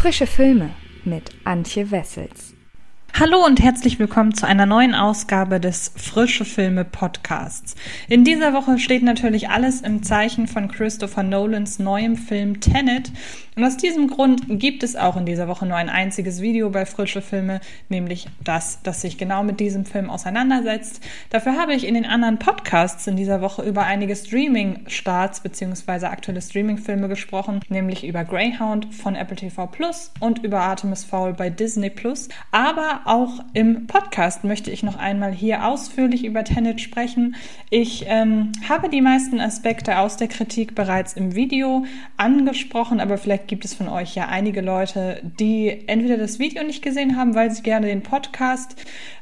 Frische Filme mit Antje Wessels. Hallo und herzlich willkommen zu einer neuen Ausgabe des Frische Filme Podcasts. In dieser Woche steht natürlich alles im Zeichen von Christopher Nolans neuem Film Tenet. Und aus diesem Grund gibt es auch in dieser Woche nur ein einziges Video bei Frische Filme, nämlich das, das sich genau mit diesem Film auseinandersetzt. Dafür habe ich in den anderen Podcasts in dieser Woche über einige Streaming-Starts bzw. aktuelle Streaming-Filme gesprochen, nämlich über Greyhound von Apple TV Plus und über Artemis Fowl bei Disney Plus. Aber auch im Podcast möchte ich noch einmal hier ausführlich über Tenet sprechen. Ich ähm, habe die meisten Aspekte aus der Kritik bereits im Video angesprochen, aber vielleicht gibt es von euch ja einige Leute, die entweder das Video nicht gesehen haben, weil sie gerne den Podcast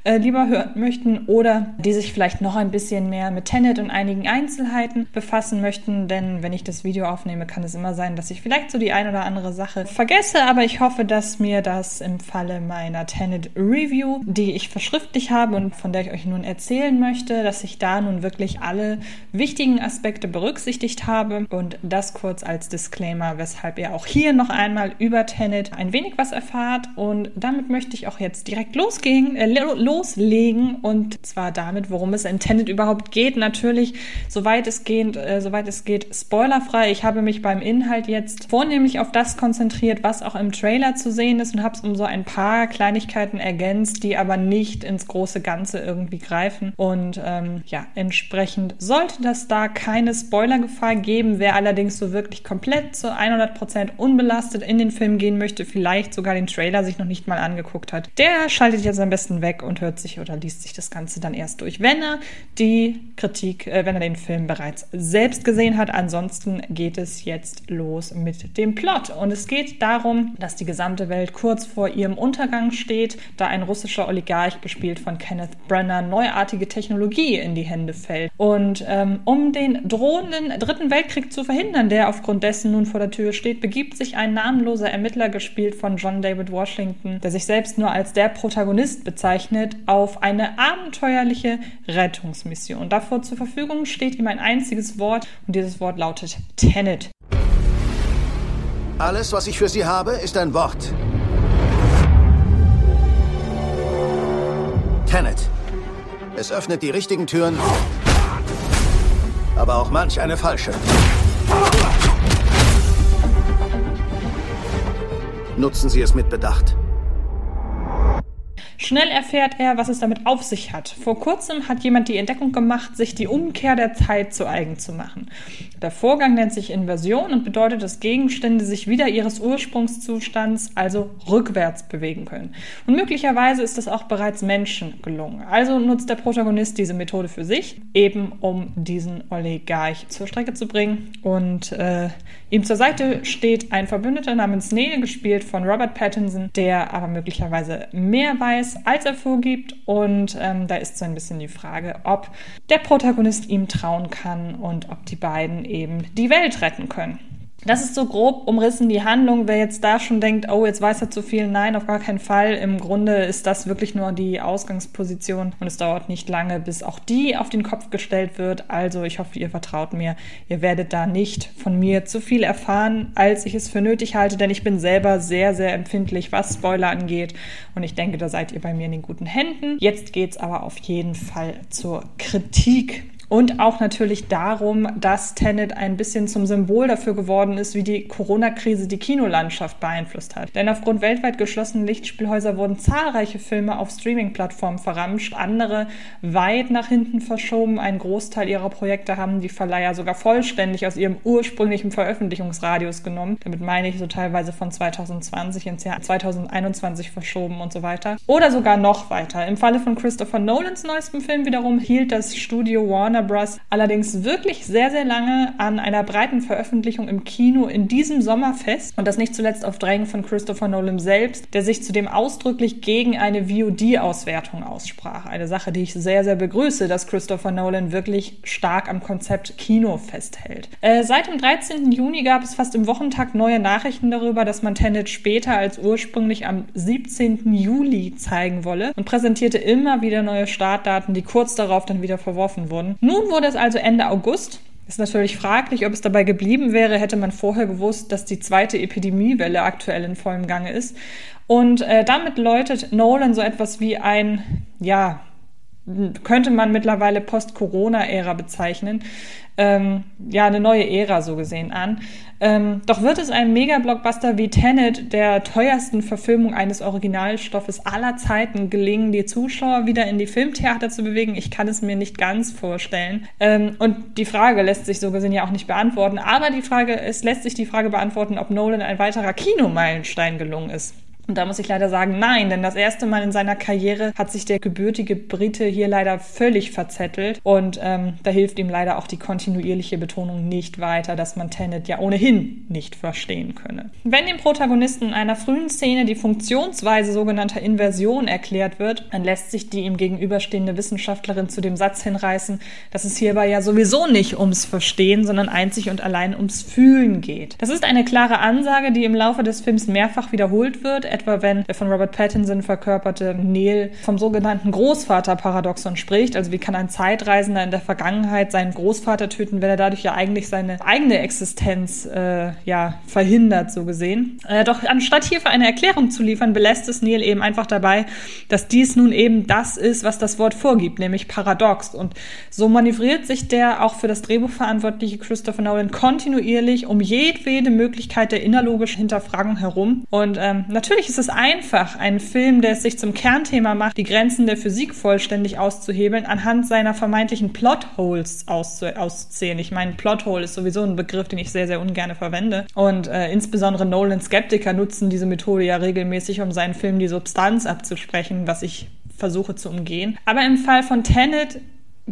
äh, lieber hören möchten oder die sich vielleicht noch ein bisschen mehr mit Tenet und einigen Einzelheiten befassen möchten. Denn wenn ich das Video aufnehme, kann es immer sein, dass ich vielleicht so die ein oder andere Sache vergesse. Aber ich hoffe, dass mir das im Falle meiner Tenet Review, die ich verschriftlich habe und von der ich euch nun erzählen möchte, dass ich da nun wirklich alle wichtigen Aspekte berücksichtigt habe. Und das kurz als Disclaimer, weshalb ihr auch hier noch einmal über Tenet ein wenig was erfahrt. Und damit möchte ich auch jetzt direkt losgehen, äh, los loslegen und zwar damit, worum es in Tenet überhaupt geht. Natürlich, soweit es geht, äh, soweit es geht, spoilerfrei. Ich habe mich beim Inhalt jetzt vornehmlich auf das konzentriert, was auch im Trailer zu sehen ist und habe es um so ein paar Kleinigkeiten ergänzt, die aber nicht ins große Ganze irgendwie greifen. Und ähm, ja, entsprechend sollte das da keine Spoilergefahr geben. Wer allerdings so wirklich komplett zu 100% unbelastet in den Film gehen möchte, vielleicht sogar den Trailer sich noch nicht mal angeguckt hat, der schaltet jetzt am besten weg und hört sich oder liest sich das Ganze dann erst durch, wenn er die Kritik, äh, wenn er den Film bereits selbst gesehen hat. Ansonsten geht es jetzt los mit dem Plot. Und es geht darum, dass die gesamte Welt kurz vor ihrem Untergang steht, da ein russischer Oligarch, gespielt von Kenneth Brenner, neuartige Technologie in die Hände fällt. Und ähm, um den drohenden Dritten Weltkrieg zu verhindern, der aufgrund dessen nun vor der Tür steht, begibt sich ein namenloser Ermittler, gespielt von John David Washington, der sich selbst nur als der Protagonist bezeichnet, auf eine abenteuerliche Rettungsmission. Davor zur Verfügung steht ihm ein einziges Wort und dieses Wort lautet Tenet. Alles, was ich für Sie habe, ist ein Wort. Tenet. Es öffnet die richtigen Türen, aber auch manch eine falsche. Nutzen Sie es mit Bedacht. Schnell erfährt er, was es damit auf sich hat. Vor kurzem hat jemand die Entdeckung gemacht, sich die Umkehr der Zeit zu eigen zu machen. Der Vorgang nennt sich Inversion und bedeutet, dass Gegenstände sich wieder ihres Ursprungszustands, also rückwärts bewegen können. Und möglicherweise ist das auch bereits Menschen gelungen. Also nutzt der Protagonist diese Methode für sich, eben um diesen Oligarch zur Strecke zu bringen. Und äh, ihm zur Seite steht ein Verbündeter namens Neil, gespielt von Robert Pattinson, der aber möglicherweise mehr weiß als er vorgibt. Und ähm, da ist so ein bisschen die Frage, ob der Protagonist ihm trauen kann und ob die beiden eben die Welt retten können. Das ist so grob umrissen die Handlung. Wer jetzt da schon denkt, oh, jetzt weiß er zu viel, nein, auf gar keinen Fall. Im Grunde ist das wirklich nur die Ausgangsposition und es dauert nicht lange, bis auch die auf den Kopf gestellt wird. Also ich hoffe, ihr vertraut mir. Ihr werdet da nicht von mir zu viel erfahren, als ich es für nötig halte, denn ich bin selber sehr, sehr empfindlich, was Spoiler angeht. Und ich denke, da seid ihr bei mir in den guten Händen. Jetzt geht's aber auf jeden Fall zur Kritik. Und auch natürlich darum, dass Tenet ein bisschen zum Symbol dafür geworden ist, wie die Corona-Krise die Kinolandschaft beeinflusst hat. Denn aufgrund weltweit geschlossener Lichtspielhäuser wurden zahlreiche Filme auf Streaming-Plattformen verramscht, andere weit nach hinten verschoben. Ein Großteil ihrer Projekte haben die Verleiher sogar vollständig aus ihrem ursprünglichen Veröffentlichungsradius genommen. Damit meine ich so teilweise von 2020 ins Jahr 2021 verschoben und so weiter. Oder sogar noch weiter. Im Falle von Christopher Nolans neuestem Film wiederum hielt das Studio Warner Warner Bros. allerdings wirklich sehr, sehr lange an einer breiten Veröffentlichung im Kino in diesem Sommer fest. Und das nicht zuletzt auf Drängen von Christopher Nolan selbst, der sich zudem ausdrücklich gegen eine VOD-Auswertung aussprach. Eine Sache, die ich sehr, sehr begrüße, dass Christopher Nolan wirklich stark am Konzept Kino festhält. Äh, seit dem 13. Juni gab es fast im Wochentag neue Nachrichten darüber, dass man Tenet später als ursprünglich am 17. Juli zeigen wolle und präsentierte immer wieder neue Startdaten, die kurz darauf dann wieder verworfen wurden. Nun wurde es also Ende August Ist natürlich fraglich, ob es dabei geblieben wäre, hätte man vorher gewusst, dass die zweite Epidemiewelle aktuell in vollem Gange ist. Und äh, damit läutet Nolan so etwas wie ein, ja, könnte man mittlerweile Post-Corona-Ära bezeichnen. Ähm, ja, eine neue Ära so gesehen an. Ähm, doch wird es einem Mega-Blockbuster wie Tenet, der teuersten Verfilmung eines Originalstoffes aller Zeiten, gelingen, die Zuschauer wieder in die Filmtheater zu bewegen? Ich kann es mir nicht ganz vorstellen. Ähm, und die Frage lässt sich so gesehen ja auch nicht beantworten. Aber die Frage, es lässt sich die Frage beantworten, ob Nolan ein weiterer Kinomeilenstein gelungen ist. Und da muss ich leider sagen, nein, denn das erste Mal in seiner Karriere hat sich der gebürtige Brite hier leider völlig verzettelt und ähm, da hilft ihm leider auch die kontinuierliche Betonung nicht weiter, dass man Tenet ja ohnehin nicht verstehen könne. Wenn dem Protagonisten in einer frühen Szene die Funktionsweise sogenannter Inversion erklärt wird, dann lässt sich die ihm gegenüberstehende Wissenschaftlerin zu dem Satz hinreißen, dass es hierbei ja sowieso nicht ums Verstehen, sondern einzig und allein ums Fühlen geht. Das ist eine klare Ansage, die im Laufe des Films mehrfach wiederholt wird, etwa wenn der von Robert Pattinson verkörperte Neil vom sogenannten Großvaterparadoxon spricht. Also wie kann ein Zeitreisender in der Vergangenheit seinen Großvater töten, wenn er dadurch ja eigentlich seine eigene Existenz äh, ja verhindert, so gesehen. Äh, doch anstatt hierfür eine Erklärung zu liefern, belässt es Neil eben einfach dabei, dass dies nun eben das ist, was das Wort vorgibt, nämlich paradox. Und so manövriert sich der auch für das Drehbuch verantwortliche Christopher Nolan kontinuierlich um jedwede Möglichkeit der innerlogischen Hinterfragung herum. Und ähm, natürlich ist es einfach, einen Film, der es sich zum Kernthema macht, die Grenzen der Physik vollständig auszuhebeln, anhand seiner vermeintlichen Plotholes auszu auszuzählen. Ich meine, Plothole ist sowieso ein Begriff, den ich sehr, sehr ungern verwende. Und äh, insbesondere Nolan-Skeptiker nutzen diese Methode ja regelmäßig, um seinen Film die Substanz abzusprechen, was ich versuche zu umgehen. Aber im Fall von Tenet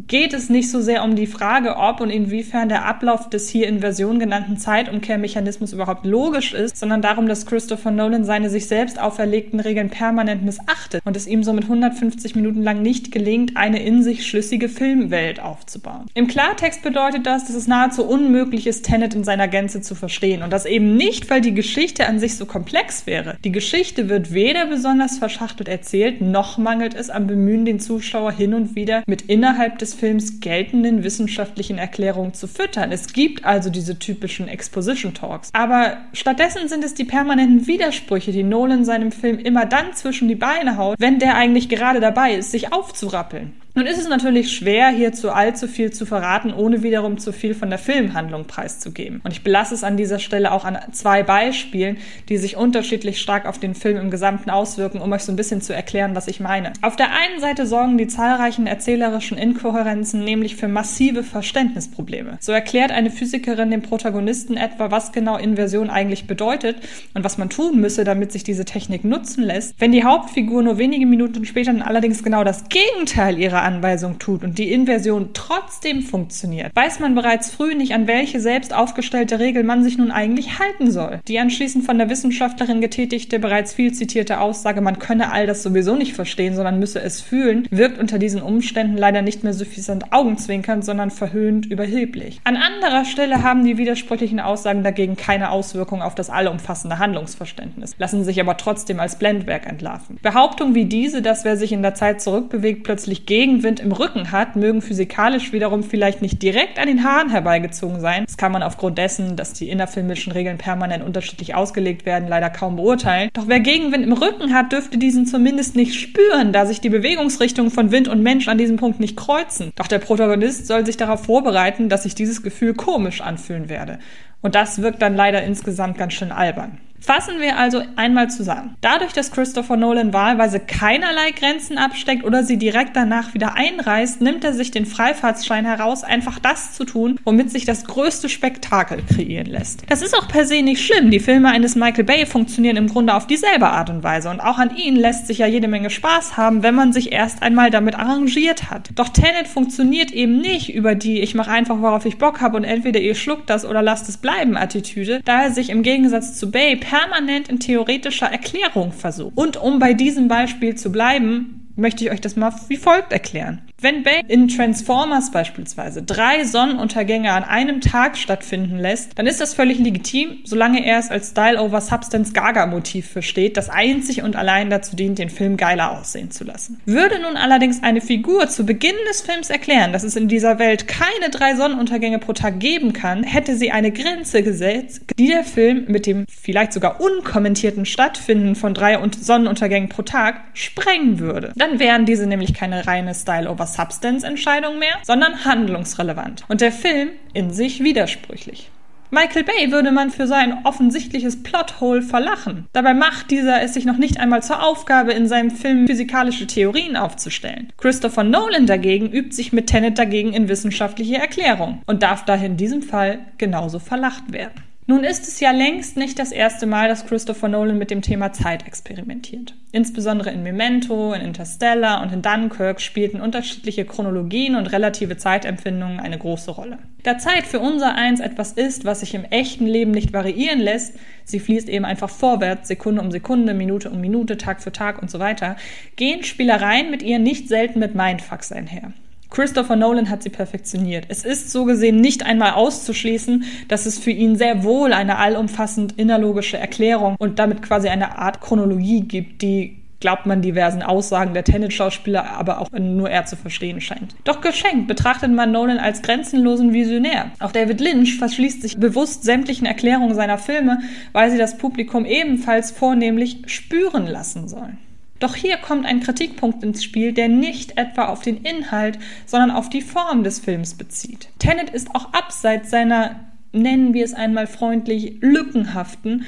geht es nicht so sehr um die Frage, ob und inwiefern der Ablauf des hier in Version genannten Zeitumkehrmechanismus überhaupt logisch ist, sondern darum, dass Christopher Nolan seine sich selbst auferlegten Regeln permanent missachtet und es ihm somit 150 Minuten lang nicht gelingt, eine in sich schlüssige Filmwelt aufzubauen. Im Klartext bedeutet das, dass es nahezu unmöglich ist, Tenet in seiner Gänze zu verstehen und das eben nicht, weil die Geschichte an sich so komplex wäre. Die Geschichte wird weder besonders verschachtelt erzählt, noch mangelt es am Bemühen, den Zuschauer hin und wieder mit innerhalb des des Films geltenden wissenschaftlichen Erklärungen zu füttern. Es gibt also diese typischen Exposition Talks. Aber stattdessen sind es die permanenten Widersprüche, die Nolan seinem Film immer dann zwischen die Beine haut, wenn der eigentlich gerade dabei ist, sich aufzurappeln. Nun ist es natürlich schwer, hierzu allzu viel zu verraten, ohne wiederum zu viel von der Filmhandlung preiszugeben. Und ich belasse es an dieser Stelle auch an zwei Beispielen, die sich unterschiedlich stark auf den Film im Gesamten auswirken, um euch so ein bisschen zu erklären, was ich meine. Auf der einen Seite sorgen die zahlreichen erzählerischen Inkohärenzen nämlich für massive Verständnisprobleme. So erklärt eine Physikerin dem Protagonisten etwa, was genau Inversion eigentlich bedeutet und was man tun müsse, damit sich diese Technik nutzen lässt. Wenn die Hauptfigur nur wenige Minuten später dann allerdings genau das Gegenteil ihrer Anweisung tut und die Inversion trotzdem funktioniert, weiß man bereits früh nicht, an welche selbst aufgestellte Regel man sich nun eigentlich halten soll. Die anschließend von der Wissenschaftlerin getätigte, bereits viel zitierte Aussage, man könne all das sowieso nicht verstehen, sondern müsse es fühlen, wirkt unter diesen Umständen leider nicht mehr suffisant augenzwinkernd, sondern verhöhnt überheblich. An anderer Stelle haben die widersprüchlichen Aussagen dagegen keine Auswirkung auf das allumfassende Handlungsverständnis, lassen sich aber trotzdem als Blendwerk entlarven. Behauptungen wie diese, dass wer sich in der Zeit zurückbewegt, plötzlich gegen Gegenwind im Rücken hat, mögen physikalisch wiederum vielleicht nicht direkt an den Haaren herbeigezogen sein. Das kann man aufgrund dessen, dass die innerfilmischen Regeln permanent unterschiedlich ausgelegt werden, leider kaum beurteilen. Doch wer Gegenwind im Rücken hat, dürfte diesen zumindest nicht spüren, da sich die Bewegungsrichtungen von Wind und Mensch an diesem Punkt nicht kreuzen. Doch der Protagonist soll sich darauf vorbereiten, dass sich dieses Gefühl komisch anfühlen werde. Und das wirkt dann leider insgesamt ganz schön albern. Fassen wir also einmal zusammen. Dadurch, dass Christopher Nolan wahlweise keinerlei Grenzen absteckt oder sie direkt danach wieder einreißt, nimmt er sich den Freifahrtsschein heraus, einfach das zu tun, womit sich das größte Spektakel kreieren lässt. Das ist auch per se nicht schlimm. Die Filme eines Michael Bay funktionieren im Grunde auf dieselbe Art und Weise und auch an ihnen lässt sich ja jede Menge Spaß haben, wenn man sich erst einmal damit arrangiert hat. Doch Tenet funktioniert eben nicht über die ich mache einfach, worauf ich Bock habe und entweder ihr schluckt das oder lasst es bleiben Attitüde, da er sich im Gegensatz zu Bay permanent in theoretischer Erklärung versucht. Und um bei diesem Beispiel zu bleiben, möchte ich euch das mal wie folgt erklären. Wenn Bay in Transformers beispielsweise drei Sonnenuntergänge an einem Tag stattfinden lässt, dann ist das völlig legitim, solange er es als Style over Substance Gaga Motiv versteht, das einzig und allein dazu dient, den Film geiler aussehen zu lassen. Würde nun allerdings eine Figur zu Beginn des Films erklären, dass es in dieser Welt keine drei Sonnenuntergänge pro Tag geben kann, hätte sie eine Grenze gesetzt, die der Film mit dem vielleicht sogar unkommentierten Stattfinden von drei Sonnenuntergängen pro Tag sprengen würde. Dann wären diese nämlich keine reine Style over Substance Entscheidung mehr, sondern handlungsrelevant und der Film in sich widersprüchlich. Michael Bay würde man für sein offensichtliches Plothole verlachen. Dabei macht dieser es sich noch nicht einmal zur Aufgabe, in seinem Film physikalische Theorien aufzustellen. Christopher Nolan dagegen übt sich mit Tenet dagegen in wissenschaftliche Erklärung und darf daher in diesem Fall genauso verlacht werden. Nun ist es ja längst nicht das erste Mal, dass Christopher Nolan mit dem Thema Zeit experimentiert. Insbesondere in Memento, in Interstellar und in Dunkirk spielten unterschiedliche Chronologien und relative Zeitempfindungen eine große Rolle. Da Zeit für unser Eins etwas ist, was sich im echten Leben nicht variieren lässt, sie fließt eben einfach vorwärts, Sekunde um Sekunde, Minute um Minute, Tag für Tag und so weiter, gehen Spielereien mit ihr nicht selten mit Mindfucks einher. Christopher Nolan hat sie perfektioniert. Es ist so gesehen nicht einmal auszuschließen, dass es für ihn sehr wohl eine allumfassend innerlogische Erklärung und damit quasi eine Art Chronologie gibt, die glaubt man diversen Aussagen der Tenet-Schauspieler, aber auch nur er zu verstehen scheint. Doch geschenkt betrachtet man Nolan als grenzenlosen Visionär. Auch David Lynch verschließt sich bewusst sämtlichen Erklärungen seiner Filme, weil sie das Publikum ebenfalls vornehmlich spüren lassen sollen. Doch hier kommt ein Kritikpunkt ins Spiel, der nicht etwa auf den Inhalt, sondern auf die Form des Films bezieht. Tenet ist auch abseits seiner, nennen wir es einmal freundlich, lückenhaften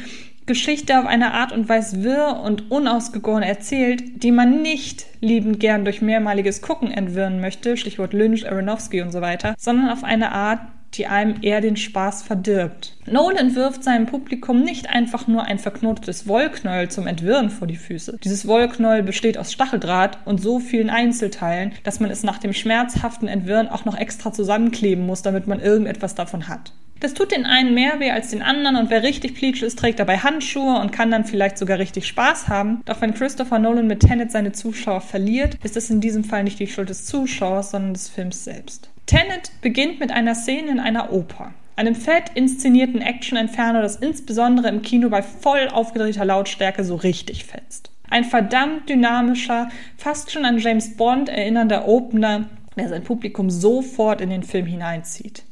Geschichte auf eine Art und Weise wirr und unausgegoren erzählt, die man nicht liebend gern durch mehrmaliges Gucken entwirren möchte, Stichwort Lynch, Aronofsky und so weiter, sondern auf eine Art, die einem eher den Spaß verdirbt. Nolan wirft seinem Publikum nicht einfach nur ein verknotetes Wollknäuel zum Entwirren vor die Füße. Dieses Wollknäuel besteht aus Stacheldraht und so vielen Einzelteilen, dass man es nach dem schmerzhaften Entwirren auch noch extra zusammenkleben muss, damit man irgendetwas davon hat. Das tut den einen mehr weh als den anderen und wer richtig pleatsch ist, trägt dabei Handschuhe und kann dann vielleicht sogar richtig Spaß haben. Doch wenn Christopher Nolan mit Tenet seine Zuschauer verliert, ist es in diesem Fall nicht die Schuld des Zuschauers, sondern des Films selbst. Tenet beginnt mit einer Szene in einer Oper. Einem fett inszenierten Action-Inferno, das insbesondere im Kino bei voll aufgedrehter Lautstärke so richtig fetzt. Ein verdammt dynamischer, fast schon an James Bond erinnernder Opener, der sein Publikum sofort in den Film hineinzieht.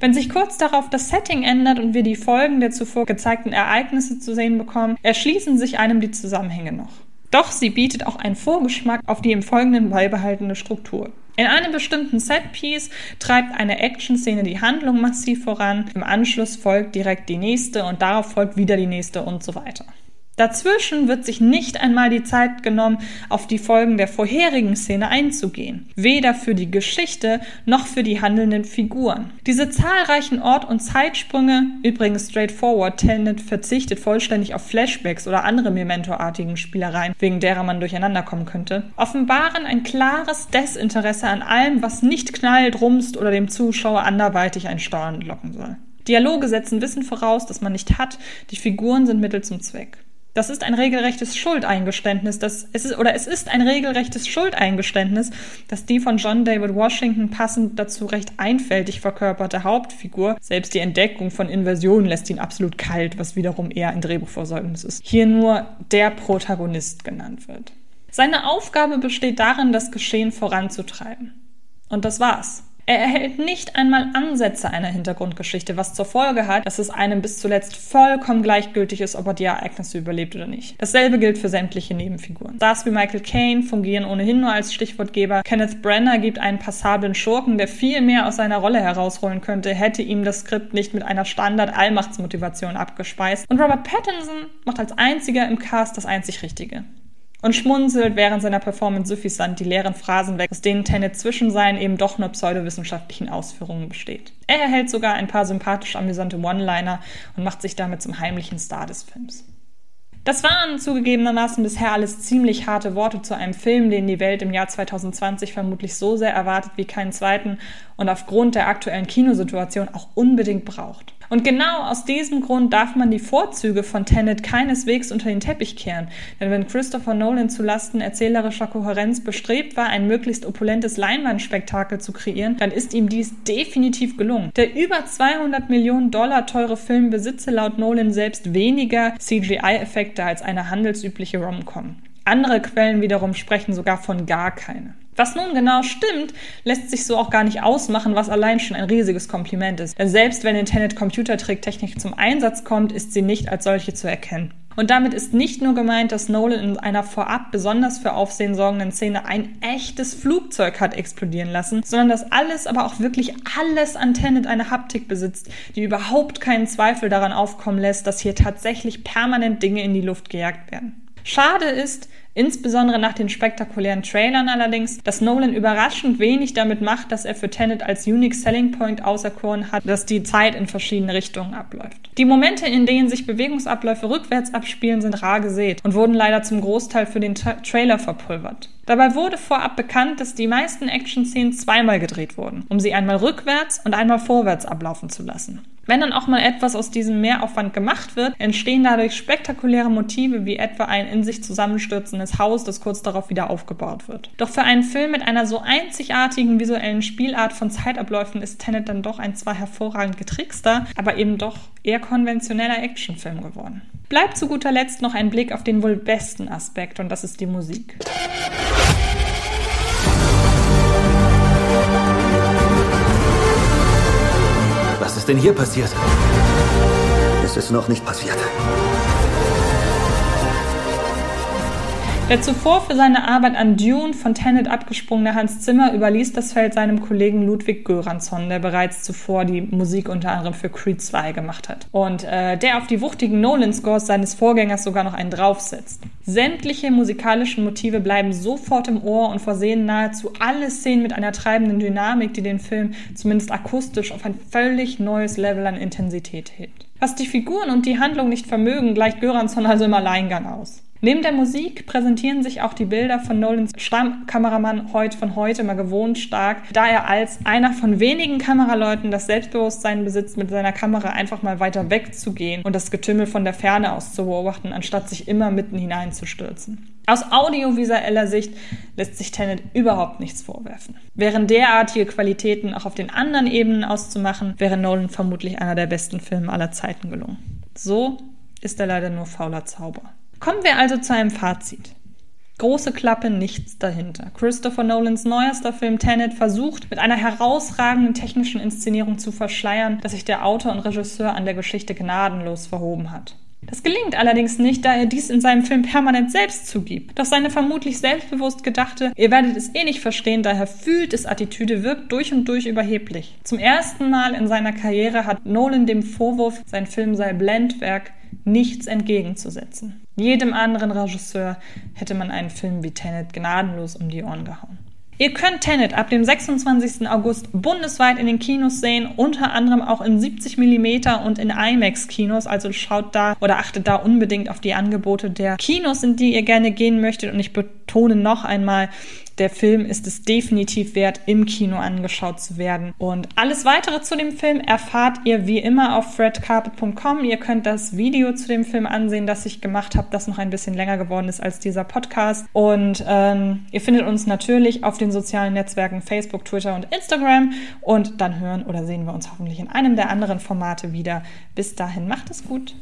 Wenn sich kurz darauf das Setting ändert und wir die Folgen der zuvor gezeigten Ereignisse zu sehen bekommen, erschließen sich einem die Zusammenhänge noch. Doch sie bietet auch einen Vorgeschmack auf die im Folgenden beibehaltene Struktur. In einem bestimmten Setpiece treibt eine Action-Szene die Handlung massiv voran, im Anschluss folgt direkt die nächste und darauf folgt wieder die nächste und so weiter. Dazwischen wird sich nicht einmal die Zeit genommen, auf die Folgen der vorherigen Szene einzugehen. Weder für die Geschichte noch für die handelnden Figuren. Diese zahlreichen Ort- und Zeitsprünge, übrigens straightforward, Tenet verzichtet vollständig auf Flashbacks oder andere Memento-artigen Spielereien, wegen derer man durcheinander kommen könnte, offenbaren ein klares Desinteresse an allem, was nicht knallt, rumst oder dem Zuschauer anderweitig ein Staunen locken soll. Dialoge setzen Wissen voraus, das man nicht hat, die Figuren sind Mittel zum Zweck. Das ist ein regelrechtes Schuldeingeständnis, das es ist, oder es ist ein regelrechtes Schuldeingeständnis, dass die von John David Washington passend dazu recht einfältig verkörperte Hauptfigur, selbst die Entdeckung von Inversionen lässt ihn absolut kalt, was wiederum eher ein Drehbuchversäumnis ist, hier nur der Protagonist genannt wird. Seine Aufgabe besteht darin, das Geschehen voranzutreiben. Und das war's. Er erhält nicht einmal Ansätze einer Hintergrundgeschichte, was zur Folge hat, dass es einem bis zuletzt vollkommen gleichgültig ist, ob er die Ereignisse überlebt oder nicht. Dasselbe gilt für sämtliche Nebenfiguren. Stars wie Michael Caine fungieren ohnehin nur als Stichwortgeber. Kenneth Brenner gibt einen passablen Schurken, der viel mehr aus seiner Rolle herausholen könnte, hätte ihm das Skript nicht mit einer Standard-Allmachtsmotivation abgespeist. Und Robert Pattinson macht als einziger im Cast das einzig Richtige und schmunzelt während seiner Performance suffisant die leeren Phrasen weg, aus denen Tenet zwischen seinen eben doch nur pseudowissenschaftlichen Ausführungen besteht. Er erhält sogar ein paar sympathisch amüsante One-Liner und macht sich damit zum heimlichen Star des Films. Das waren zugegebenermaßen bisher alles ziemlich harte Worte zu einem Film, den die Welt im Jahr 2020 vermutlich so sehr erwartet wie keinen zweiten und aufgrund der aktuellen Kinosituation auch unbedingt braucht. Und genau aus diesem Grund darf man die Vorzüge von Tenet keineswegs unter den Teppich kehren. Denn wenn Christopher Nolan zulasten erzählerischer Kohärenz bestrebt war, ein möglichst opulentes Leinwandspektakel zu kreieren, dann ist ihm dies definitiv gelungen. Der über 200 Millionen Dollar teure Film besitze laut Nolan selbst weniger CGI-Effekte als eine handelsübliche Rom-Com. Andere Quellen wiederum sprechen sogar von gar keine. Was nun genau stimmt, lässt sich so auch gar nicht ausmachen, was allein schon ein riesiges Kompliment ist. Denn selbst wenn Internet Computertricktechnik zum Einsatz kommt, ist sie nicht als solche zu erkennen. Und damit ist nicht nur gemeint, dass Nolan in einer vorab besonders für Aufsehen sorgenden Szene ein echtes Flugzeug hat explodieren lassen, sondern dass alles, aber auch wirklich alles an Tenet eine Haptik besitzt, die überhaupt keinen Zweifel daran aufkommen lässt, dass hier tatsächlich permanent Dinge in die Luft gejagt werden. Schade ist, Insbesondere nach den spektakulären Trailern allerdings, dass Nolan überraschend wenig damit macht, dass er für Tenet als Unique Selling Point auserkoren hat, dass die Zeit in verschiedene Richtungen abläuft. Die Momente, in denen sich Bewegungsabläufe rückwärts abspielen, sind rar gesät und wurden leider zum Großteil für den Tra Trailer verpulvert. Dabei wurde vorab bekannt, dass die meisten Action-Szenen zweimal gedreht wurden, um sie einmal rückwärts und einmal vorwärts ablaufen zu lassen. Wenn dann auch mal etwas aus diesem Mehraufwand gemacht wird, entstehen dadurch spektakuläre Motive wie etwa ein in sich zusammenstürzendes Haus, das kurz darauf wieder aufgebaut wird. Doch für einen Film mit einer so einzigartigen visuellen Spielart von Zeitabläufen ist Tenet dann doch ein zwar hervorragend getrickster, aber eben doch eher konventioneller Actionfilm geworden. Bleibt zu guter Letzt noch ein Blick auf den wohl besten Aspekt und das ist die Musik. Was ist denn hier passiert? Es ist noch nicht passiert. Der zuvor für seine Arbeit an Dune von Tenet abgesprungene Hans Zimmer überließ das Feld seinem Kollegen Ludwig Göransson, der bereits zuvor die Musik unter anderem für Creed 2 gemacht hat. Und äh, der auf die wuchtigen Nolan-Scores seines Vorgängers sogar noch einen draufsetzt. Sämtliche musikalischen Motive bleiben sofort im Ohr und versehen nahezu alle Szenen mit einer treibenden Dynamik, die den Film zumindest akustisch auf ein völlig neues Level an Intensität hebt. Was die Figuren und die Handlung nicht vermögen, gleicht Göransson also im Alleingang aus. Neben der Musik präsentieren sich auch die Bilder von Nolans Stammkameramann heute von heute mal gewohnt stark, da er als einer von wenigen Kameraleuten das Selbstbewusstsein besitzt, mit seiner Kamera einfach mal weiter wegzugehen und das Getümmel von der Ferne aus zu beobachten, anstatt sich immer mitten hineinzustürzen. Aus audiovisueller Sicht lässt sich Tenet überhaupt nichts vorwerfen. Wären derartige Qualitäten auch auf den anderen Ebenen auszumachen, wäre Nolan vermutlich einer der besten Filme aller Zeiten gelungen. So ist er leider nur fauler Zauber. Kommen wir also zu einem Fazit. Große Klappe, nichts dahinter. Christopher Nolans neuester Film Tenet versucht, mit einer herausragenden technischen Inszenierung zu verschleiern, dass sich der Autor und Regisseur an der Geschichte gnadenlos verhoben hat. Das gelingt allerdings nicht, da er dies in seinem Film permanent selbst zugibt. Doch seine vermutlich selbstbewusst gedachte, ihr werdet es eh nicht verstehen, daher fühlt es Attitüde wirkt durch und durch überheblich. Zum ersten Mal in seiner Karriere hat Nolan dem Vorwurf, sein Film sei Blendwerk, nichts entgegenzusetzen. Jedem anderen Regisseur hätte man einen Film wie Tenet gnadenlos um die Ohren gehauen. Ihr könnt Tenet ab dem 26. August bundesweit in den Kinos sehen, unter anderem auch in 70 mm und in IMAX-Kinos. Also schaut da oder achtet da unbedingt auf die Angebote der Kinos, in die ihr gerne gehen möchtet. Und ich betone noch einmal, der Film ist es definitiv wert, im Kino angeschaut zu werden. Und alles weitere zu dem Film erfahrt ihr wie immer auf fredcarpet.com. Ihr könnt das Video zu dem Film ansehen, das ich gemacht habe, das noch ein bisschen länger geworden ist als dieser Podcast. Und ähm, ihr findet uns natürlich auf den sozialen Netzwerken Facebook, Twitter und Instagram. Und dann hören oder sehen wir uns hoffentlich in einem der anderen Formate wieder. Bis dahin, macht es gut.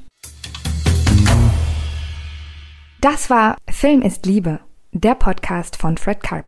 Das war Film ist Liebe, der Podcast von Fred Karp.